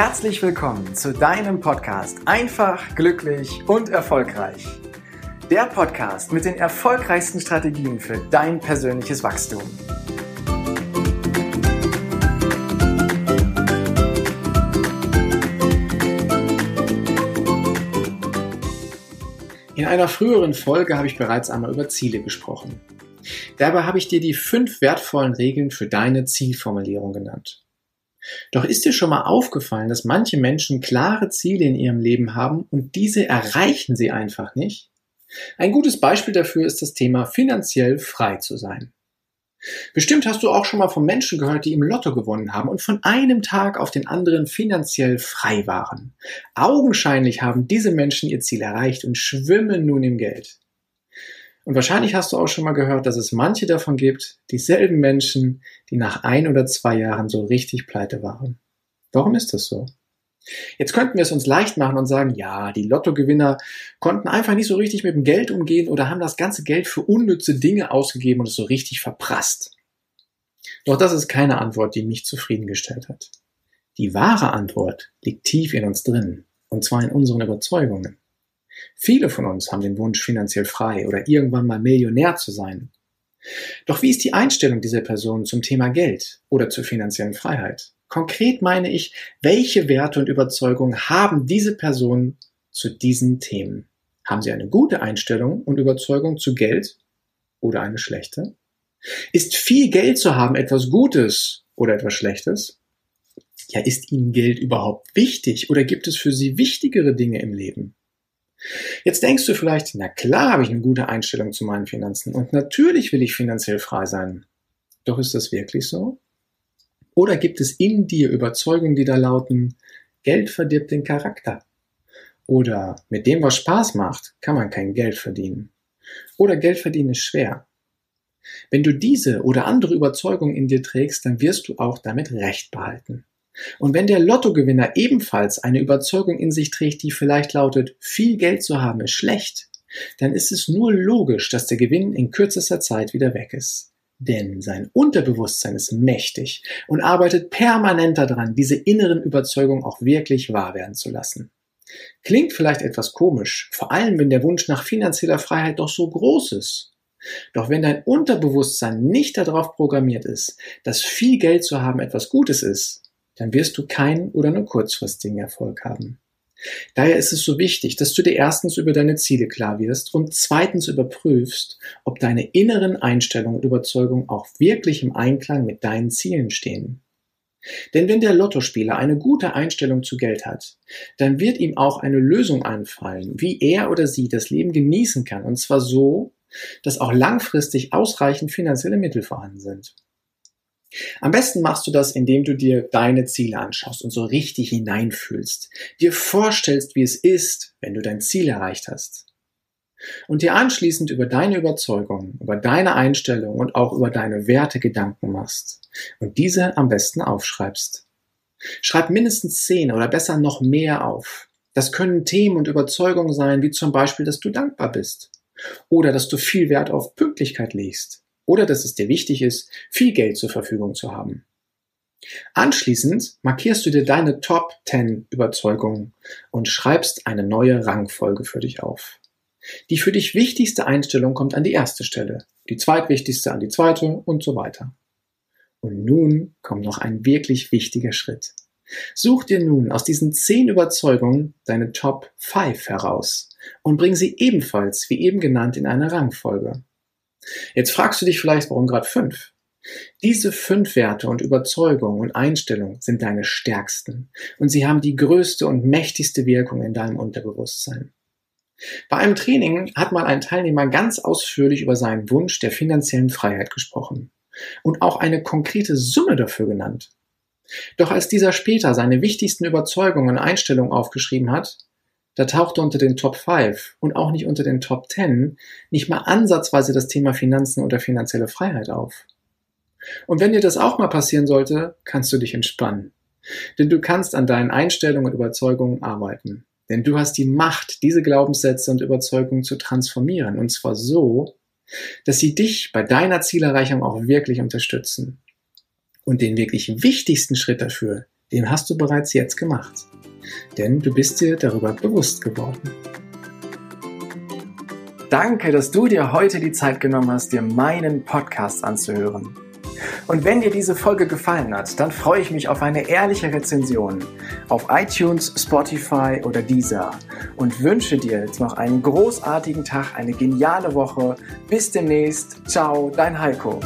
Herzlich willkommen zu deinem Podcast Einfach, glücklich und erfolgreich. Der Podcast mit den erfolgreichsten Strategien für dein persönliches Wachstum. In einer früheren Folge habe ich bereits einmal über Ziele gesprochen. Dabei habe ich dir die fünf wertvollen Regeln für deine Zielformulierung genannt. Doch ist dir schon mal aufgefallen, dass manche Menschen klare Ziele in ihrem Leben haben und diese erreichen sie einfach nicht? Ein gutes Beispiel dafür ist das Thema finanziell frei zu sein. Bestimmt hast du auch schon mal von Menschen gehört, die im Lotto gewonnen haben und von einem Tag auf den anderen finanziell frei waren. Augenscheinlich haben diese Menschen ihr Ziel erreicht und schwimmen nun im Geld. Und wahrscheinlich hast du auch schon mal gehört, dass es manche davon gibt, dieselben Menschen, die nach ein oder zwei Jahren so richtig pleite waren. Warum ist das so? Jetzt könnten wir es uns leicht machen und sagen, ja, die Lottogewinner konnten einfach nicht so richtig mit dem Geld umgehen oder haben das ganze Geld für unnütze Dinge ausgegeben und es so richtig verprasst. Doch das ist keine Antwort, die mich zufriedengestellt hat. Die wahre Antwort liegt tief in uns drin, und zwar in unseren Überzeugungen. Viele von uns haben den Wunsch, finanziell frei oder irgendwann mal Millionär zu sein. Doch wie ist die Einstellung dieser Person zum Thema Geld oder zur finanziellen Freiheit? Konkret meine ich, welche Werte und Überzeugungen haben diese Personen zu diesen Themen? Haben sie eine gute Einstellung und Überzeugung zu Geld oder eine schlechte? Ist viel Geld zu haben etwas Gutes oder etwas Schlechtes? Ja, ist Ihnen Geld überhaupt wichtig oder gibt es für Sie wichtigere Dinge im Leben? Jetzt denkst du vielleicht, na klar habe ich eine gute Einstellung zu meinen Finanzen und natürlich will ich finanziell frei sein. Doch ist das wirklich so? Oder gibt es in dir Überzeugungen, die da lauten, Geld verdirbt den Charakter? Oder mit dem, was Spaß macht, kann man kein Geld verdienen? Oder Geld verdienen ist schwer? Wenn du diese oder andere Überzeugungen in dir trägst, dann wirst du auch damit Recht behalten. Und wenn der Lottogewinner ebenfalls eine Überzeugung in sich trägt, die vielleicht lautet, viel Geld zu haben ist schlecht, dann ist es nur logisch, dass der Gewinn in kürzester Zeit wieder weg ist. Denn sein Unterbewusstsein ist mächtig und arbeitet permanent daran, diese inneren Überzeugungen auch wirklich wahr werden zu lassen. Klingt vielleicht etwas komisch, vor allem wenn der Wunsch nach finanzieller Freiheit doch so groß ist. Doch wenn dein Unterbewusstsein nicht darauf programmiert ist, dass viel Geld zu haben etwas Gutes ist, dann wirst du keinen oder nur kurzfristigen Erfolg haben. Daher ist es so wichtig, dass du dir erstens über deine Ziele klar wirst und zweitens überprüfst, ob deine inneren Einstellungen und Überzeugungen auch wirklich im Einklang mit deinen Zielen stehen. Denn wenn der Lottospieler eine gute Einstellung zu Geld hat, dann wird ihm auch eine Lösung einfallen, wie er oder sie das Leben genießen kann, und zwar so, dass auch langfristig ausreichend finanzielle Mittel vorhanden sind. Am besten machst du das, indem du dir deine Ziele anschaust und so richtig hineinfühlst, dir vorstellst, wie es ist, wenn du dein Ziel erreicht hast. Und dir anschließend über deine Überzeugungen, über deine Einstellung und auch über deine Werte Gedanken machst und diese am besten aufschreibst. Schreib mindestens zehn oder besser noch mehr auf. Das können Themen und Überzeugungen sein, wie zum Beispiel, dass du dankbar bist oder dass du viel Wert auf Pünktlichkeit legst oder dass es dir wichtig ist, viel Geld zur Verfügung zu haben. Anschließend markierst du dir deine Top 10 Überzeugungen und schreibst eine neue Rangfolge für dich auf. Die für dich wichtigste Einstellung kommt an die erste Stelle, die zweitwichtigste an die zweite und so weiter. Und nun kommt noch ein wirklich wichtiger Schritt. Such dir nun aus diesen zehn Überzeugungen deine Top 5 heraus und bring sie ebenfalls, wie eben genannt, in eine Rangfolge. Jetzt fragst du dich vielleicht, warum gerade fünf? Diese fünf Werte und Überzeugungen und Einstellungen sind deine stärksten und sie haben die größte und mächtigste Wirkung in deinem Unterbewusstsein. Bei einem Training hat mal ein Teilnehmer ganz ausführlich über seinen Wunsch der finanziellen Freiheit gesprochen und auch eine konkrete Summe dafür genannt. Doch als dieser später seine wichtigsten Überzeugungen und Einstellungen aufgeschrieben hat, da tauchte unter den Top 5 und auch nicht unter den Top 10 nicht mal ansatzweise das Thema Finanzen oder finanzielle Freiheit auf. Und wenn dir das auch mal passieren sollte, kannst du dich entspannen. Denn du kannst an deinen Einstellungen und Überzeugungen arbeiten. Denn du hast die Macht, diese Glaubenssätze und Überzeugungen zu transformieren. Und zwar so, dass sie dich bei deiner Zielerreichung auch wirklich unterstützen. Und den wirklich wichtigsten Schritt dafür, den hast du bereits jetzt gemacht. Denn du bist dir darüber bewusst geworden. Danke, dass du dir heute die Zeit genommen hast, dir meinen Podcast anzuhören. Und wenn dir diese Folge gefallen hat, dann freue ich mich auf eine ehrliche Rezension auf iTunes, Spotify oder Deezer und wünsche dir jetzt noch einen großartigen Tag, eine geniale Woche. Bis demnächst. Ciao, dein Heiko.